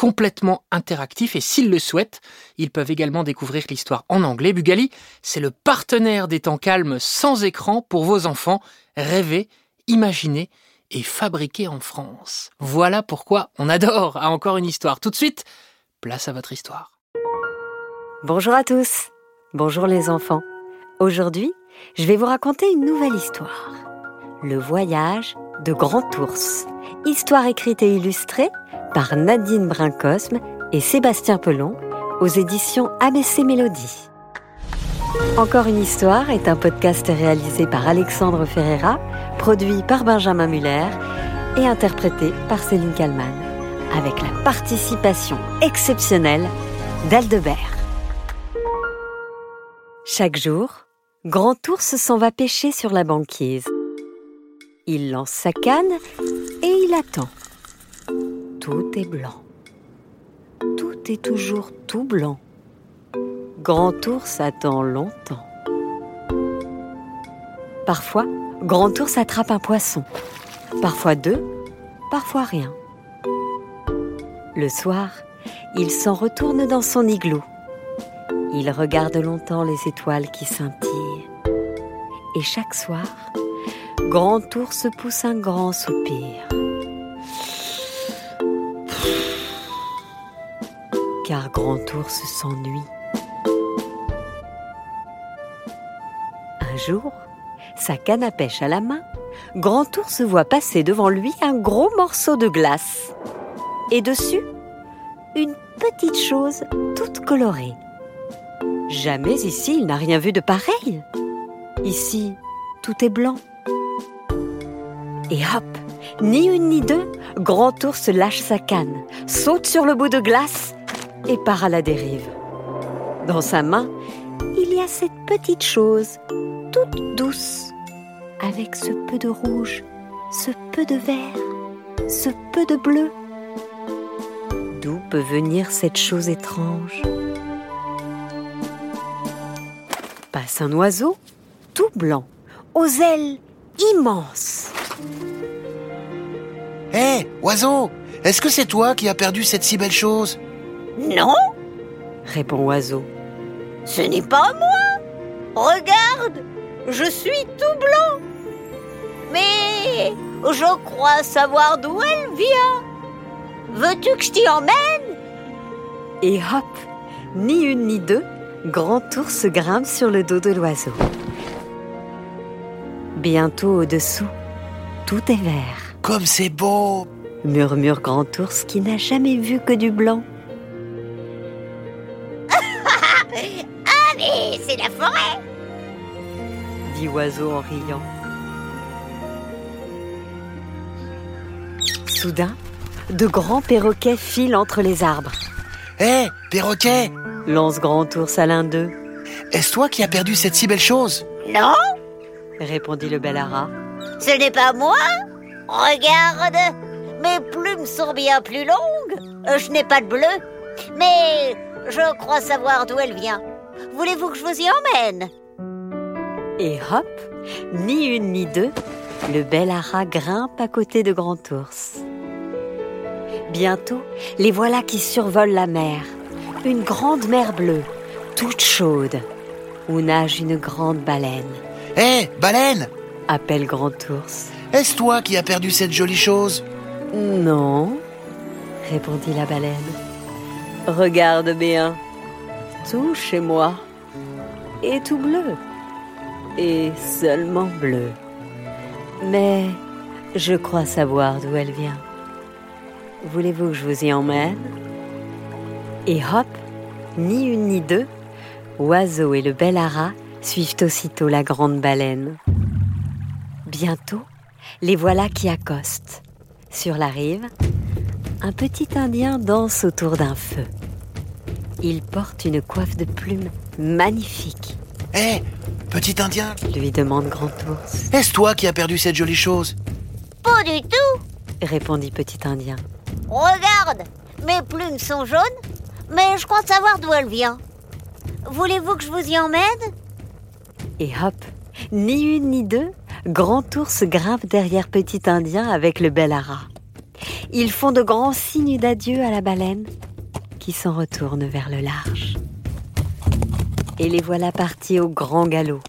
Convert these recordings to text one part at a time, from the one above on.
complètement interactifs et s'ils le souhaitent, ils peuvent également découvrir l'histoire en anglais. Bugali, c'est le partenaire des temps calmes sans écran pour vos enfants. Rêver, imaginer et fabriquer en France. Voilà pourquoi on adore à encore une histoire. Tout de suite, place à votre histoire. Bonjour à tous. Bonjour les enfants. Aujourd'hui, je vais vous raconter une nouvelle histoire. Le voyage de Grand Ours. Histoire écrite et illustrée par Nadine Brincosme et Sébastien Pelon aux éditions ABC Mélodie. Encore une histoire est un podcast réalisé par Alexandre Ferreira, produit par Benjamin Muller et interprété par Céline Kallmann, avec la participation exceptionnelle d'Aldebert. Chaque jour, Grand Ours s'en va pêcher sur la banquise. Il lance sa canne et il attend. Tout est blanc. Tout est toujours tout blanc. Grand Ours attend longtemps. Parfois, Grand Ours attrape un poisson. Parfois deux, parfois rien. Le soir, il s'en retourne dans son igloo. Il regarde longtemps les étoiles qui scintillent. Et chaque soir, Grand Ours pousse un grand soupir. Car Grand Ours s'ennuie. Un jour, sa canne à pêche à la main, Grand Ours voit passer devant lui un gros morceau de glace. Et dessus, une petite chose toute colorée. Jamais ici il n'a rien vu de pareil. Ici, tout est blanc. Et hop, ni une ni deux, Grand Ours lâche sa canne, saute sur le bout de glace et part à la dérive. Dans sa main, il y a cette petite chose, toute douce, avec ce peu de rouge, ce peu de vert, ce peu de bleu. D'où peut venir cette chose étrange? Passe un oiseau, tout blanc, aux ailes immenses. Hé, oiseau, est-ce que c'est toi qui as perdu cette si belle chose? Non, répond Oiseau. ce n'est pas moi. Regarde, je suis tout blanc. Mais je crois savoir d'où elle vient. Veux-tu que je t'y emmène? Et hop, ni une ni deux, Grand Ours grimpe sur le dos de l'oiseau. Bientôt au-dessous, tout est vert, Comme c'est beau murmure Grand Ours qui n'a jamais vu que du blanc. Dit Oiseau en riant. Soudain, de grands perroquets filent entre les arbres. Hé, perroquet, Lance Grand Ours à l'un d'eux, est-ce toi qui as perdu cette si belle chose? Non, répondit le bel ara. ce n'est pas moi. Regarde, mes plumes sont bien plus longues. Euh, Je n'ai pas de bleu, mais je crois savoir d'où elle vient. Voulez-vous que je vous y emmène? Et hop, ni une ni deux, le bel ara grimpe à côté de Grand Ours. Bientôt, les voilà qui survolent la mer. Une grande mer bleue, toute chaude, où nage une grande baleine, Hé, baleine, appelle Grand Ours. est-ce toi qui as perdu cette jolie chose? Non, répondit la baleine. Regarde bien, tout chez moi est tout bleu, et seulement bleu. Mais Je crois savoir d'où elle vient. Voulez-vous que je vous y emmène? Et hop, ni une ni deux, Oiseau et le bel ara suivent aussitôt la grande baleine. Bientôt, les voilà qui accostent. Sur la rive, un petit Indien danse autour d'un feu. Il porte une coiffe de plumes magnifique. Hé, petit Indien, lui demande Grand Ours. est-ce toi qui as perdu cette jolie chose? Pas du tout répondit Petit Indien. Regarde Mes plumes sont jaunes, mais je crois savoir d'où elle vient. Voulez-vous que je vous y emmène? Et hop, ni une ni deux, Grand Ours grimpe derrière Petit Indien avec le bel ara. Ils font de grands signes d'adieu à la baleine, qui s'en retourne vers le large. Et les voilà partis au grand galop.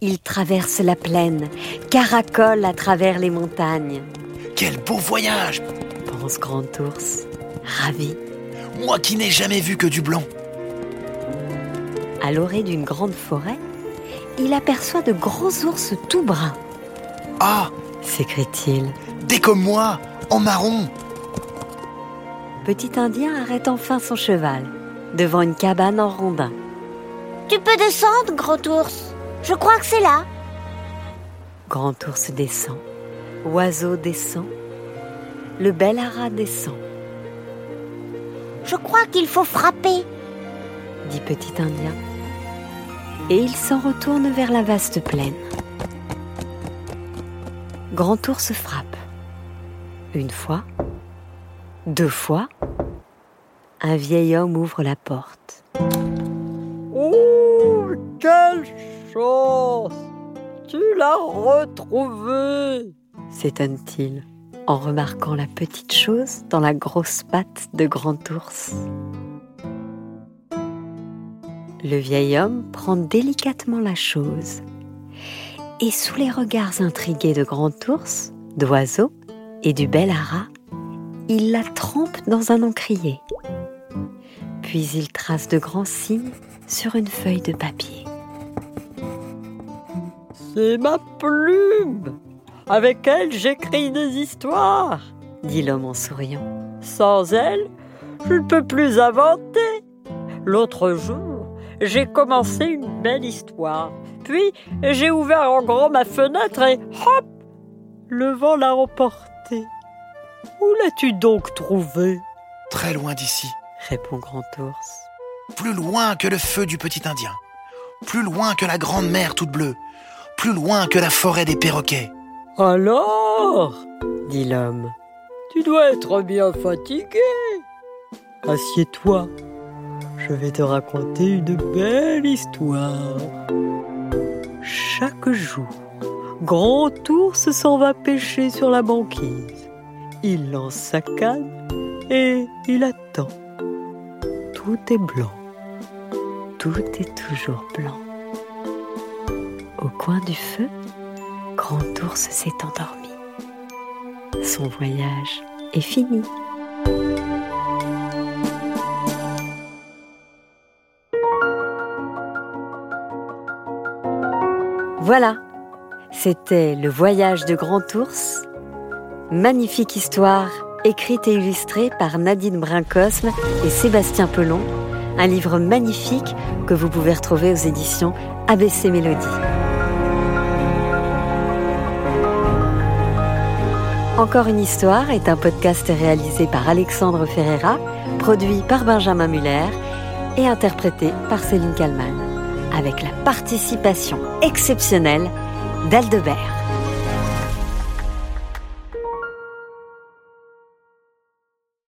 Ils traversent la plaine, caracolent à travers les montagnes, Quel beau voyage pense Grand Ours, ravi. Moi qui n'ai jamais vu que du blanc. À l'orée d'une grande forêt, il aperçoit de gros ours tout bruns, Ah, s'écrie-t-il. des comme moi, en marron. Petit Indien arrête enfin son cheval devant une cabane en rondin. Tu peux descendre, grand ours. Je crois que c'est là. Grand ours descend, oiseau descend, le bel ara descend, Je crois qu'il faut frapper. dit Petit Indien. Et il s'en retourne vers la vaste plaine. Grand ours frappe. Une fois, deux fois, un vieil homme ouvre la porte. Quelle chance Tu l'as retrouvé s'étonne-t-il en remarquant la petite chose dans la grosse patte de Grand Ours. Le vieil homme prend délicatement la chose et sous les regards intrigués de Grand Ours, d'Oiseau et du bel ara, il la trempe dans un encrier. Puis il trace de grands signes sur une feuille de papier. C'est ma plume Avec elle, j'écris des histoires dit l'homme en souriant. Sans elle, je ne peux plus inventer. L'autre jour, j'ai commencé une belle histoire. Puis, j'ai ouvert en grand ma fenêtre et hop Le vent l'a emportée. Où l'as-tu donc trouvée? Très loin d'ici. répond Grand Ours. Plus loin que le feu du petit Indien. Plus loin que la grande mer toute bleue. Plus loin que la forêt des perroquets. Alors dit l'homme. Tu dois être bien fatigué. Assieds-toi. Je vais te raconter une belle histoire. Chaque jour, Grand Ours s'en va pêcher sur la banquise. Il lance sa canne et il attend. Tout est blanc. Tout est toujours blanc. Au coin du feu, Grand Ours s'est endormi. Son voyage est fini. Voilà, c'était le voyage de Grand Ours. Magnifique histoire écrite et illustrée par Nadine Brincosme et Sébastien Pelon. Un livre magnifique que vous pouvez retrouver aux éditions ABC Mélodie. Encore une histoire est un podcast réalisé par Alexandre Ferreira, produit par Benjamin Muller et interprété par Céline Kallmann, avec la participation exceptionnelle d'Aldebert.